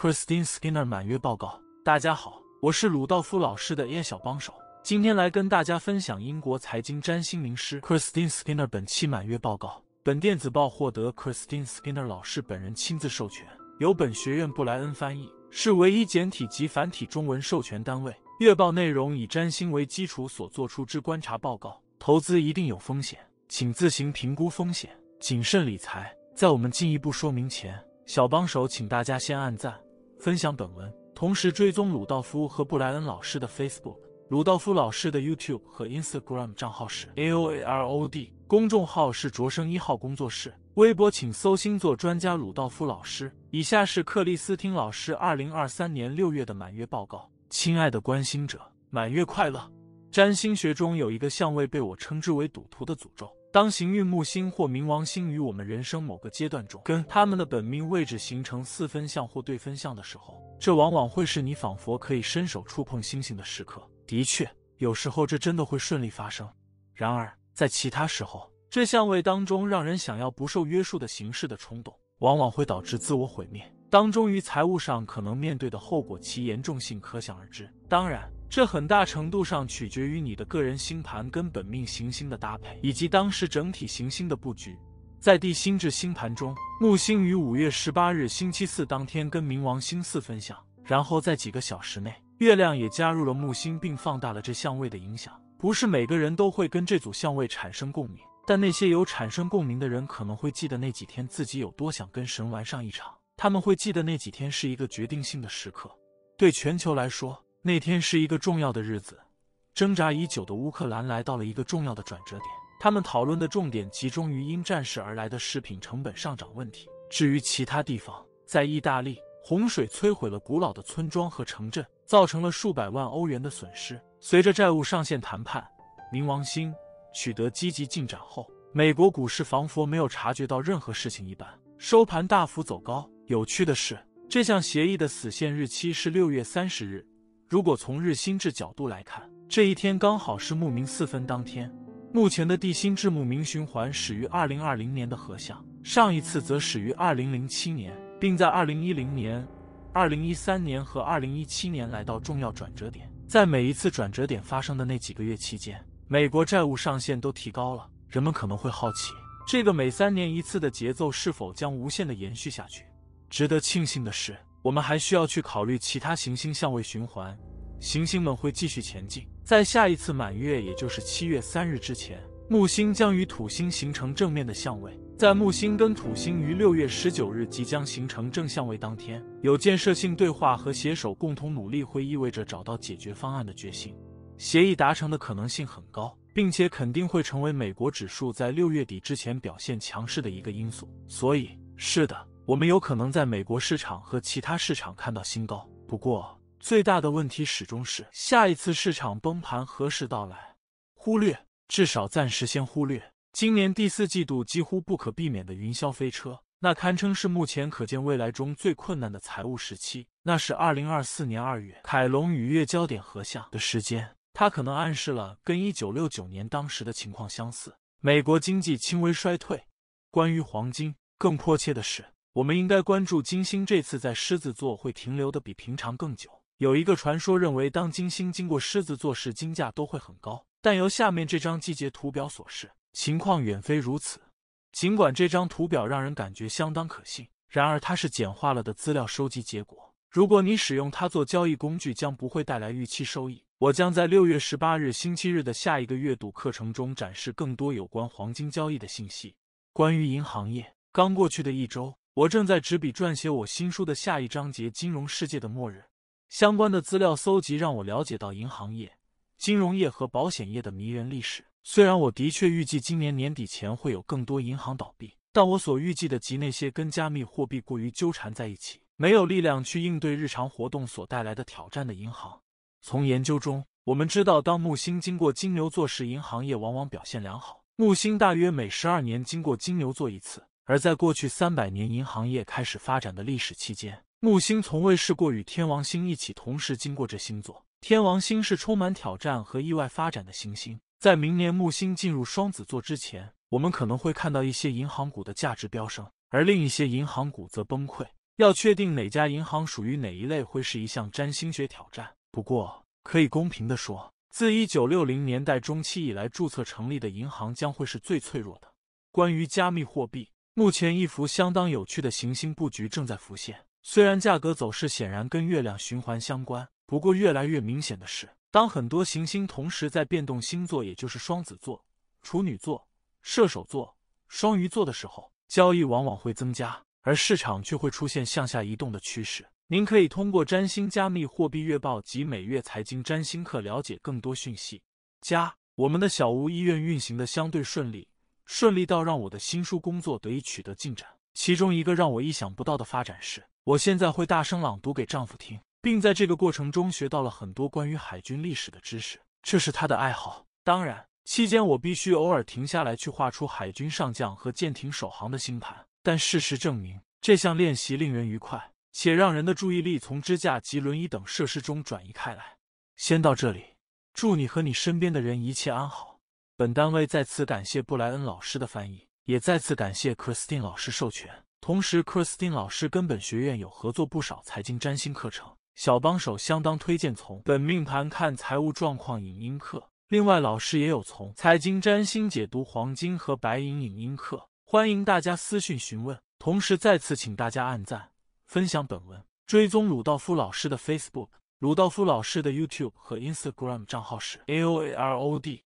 Christine Skinner 满月报告。大家好，我是鲁道夫老师的 AI 小帮手，今天来跟大家分享英国财经占星名师 Christine Skinner 本期满月报告。本电子报获得 Christine Skinner 老师本人亲自授权，由本学院布莱恩翻译，是唯一简体及繁体中文授权单位。月报内容以占星为基础所做出之观察报告，投资一定有风险，请自行评估风险，谨慎理财。在我们进一步说明前，小帮手请大家先按赞、分享本文，同时追踪鲁道夫和布莱恩老师的 Facebook。鲁道夫老师的 YouTube 和 Instagram 账号是 AOAROD，公众号是卓生一号工作室，微博请搜星座专家鲁道夫老师。以下是克里斯汀老师二零二三年六月的满月报告。亲爱的观星者，满月快乐！占星学中有一个相位被我称之为赌徒的诅咒。当行运木星或冥王星与我们人生某个阶段中跟他们的本命位置形成四分相或对分相的时候，这往往会是你仿佛可以伸手触碰星星的时刻。的确，有时候这真的会顺利发生。然而，在其他时候，这相位当中让人想要不受约束的形式的冲动，往往会导致自我毁灭。当中于财务上可能面对的后果，其严重性可想而知。当然，这很大程度上取决于你的个人星盘跟本命行星的搭配，以及当时整体行星的布局。在地心智星盘中，木星于五月十八日星期四当天跟冥王星四分相，然后在几个小时内。月亮也加入了木星，并放大了这相位的影响。不是每个人都会跟这组相位产生共鸣，但那些有产生共鸣的人可能会记得那几天自己有多想跟神玩上一场。他们会记得那几天是一个决定性的时刻。对全球来说，那天是一个重要的日子。挣扎已久的乌克兰来到了一个重要的转折点。他们讨论的重点集中于因战事而来的食品成本上涨问题。至于其他地方，在意大利，洪水摧毁了古老的村庄和城镇。造成了数百万欧元的损失。随着债务上限谈判，冥王星取得积极进展后，美国股市仿佛没有察觉到任何事情一般，收盘大幅走高。有趣的是，这项协议的死线日期是六月三十日。如果从日心智角度来看，这一天刚好是木冥四分当天。目前的地心智木冥循环始于二零二零年的合相，上一次则始于二零零七年，并在二零一零年。二零一三年和二零一七年来到重要转折点，在每一次转折点发生的那几个月期间，美国债务上限都提高了。人们可能会好奇，这个每三年一次的节奏是否将无限的延续下去？值得庆幸的是，我们还需要去考虑其他行星相位循环，行星们会继续前进。在下一次满月，也就是七月三日之前，木星将与土星形成正面的相位。在木星跟土星于六月十九日即将形成正相位当天，有建设性对话和携手共同努力会意味着找到解决方案的决心。协议达成的可能性很高，并且肯定会成为美国指数在六月底之前表现强势的一个因素。所以，是的，我们有可能在美国市场和其他市场看到新高。不过，最大的问题始终是下一次市场崩盘何时到来？忽略，至少暂时先忽略。今年第四季度几乎不可避免的云霄飞车，那堪称是目前可见未来中最困难的财务时期。那是二零二四年二月凯龙与月交点合相的时间，它可能暗示了跟一九六九年当时的情况相似，美国经济轻微衰退。关于黄金，更迫切的是，我们应该关注金星这次在狮子座会停留的比平常更久。有一个传说认为，当金星经过狮子座时，金价都会很高，但由下面这张季节图表所示。情况远非如此。尽管这张图表让人感觉相当可信，然而它是简化了的资料收集结果。如果你使用它做交易工具，将不会带来预期收益。我将在六月十八日星期日的下一个月度课程中展示更多有关黄金交易的信息。关于银行业，刚过去的一周，我正在执笔撰写我新书的下一章节《金融世界的末日》。相关的资料搜集让我了解到银行业、金融业和保险业的迷人历史。虽然我的确预计今年年底前会有更多银行倒闭，但我所预计的及那些跟加密货币过于纠缠在一起，没有力量去应对日常活动所带来的挑战的银行。从研究中，我们知道，当木星经过金牛座时，银行业往往表现良好。木星大约每十二年经过金牛座一次，而在过去三百年银行业开始发展的历史期间，木星从未试过与天王星一起同时经过这星座。天王星是充满挑战和意外发展的行星。在明年木星进入双子座之前，我们可能会看到一些银行股的价值飙升，而另一些银行股则崩溃。要确定哪家银行属于哪一类，会是一项占星学挑战。不过，可以公平地说，自一九六零年代中期以来注册成立的银行将会是最脆弱的。关于加密货币，目前一幅相当有趣的行星布局正在浮现。虽然价格走势显然跟月亮循环相关，不过越来越明显的是，当很多行星同时在变动星座，也就是双子座、处女座、射手座、双鱼座的时候，交易往往会增加。而市场却会出现向下移动的趋势。您可以通过占星加密货币月报及每月财经占星课了解更多讯息。加，我们的小屋医院运行的相对顺利，顺利到让我的新书工作得以取得进展。其中一个让我意想不到的发展是，我现在会大声朗读给丈夫听，并在这个过程中学到了很多关于海军历史的知识。这是他的爱好。当然，期间我必须偶尔停下来去画出海军上将和舰艇首航的星盘。但事实证明，这项练习令人愉快，且让人的注意力从支架及轮椅等设施中转移开来。先到这里，祝你和你身边的人一切安好。本单位再次感谢布莱恩老师的翻译，也再次感谢 Christine 老师授权。同时，Christine 老师跟本学院有合作不少财经占星课程，小帮手相当推荐从本命盘看财务状况影音课。另外，老师也有从财经占星解读黄金和白银影音课。欢迎大家私讯询问，同时再次请大家按赞、分享本文，追踪鲁道夫老师的 Facebook、鲁道夫老师的 YouTube 和 Instagram 账号是 AOAROD。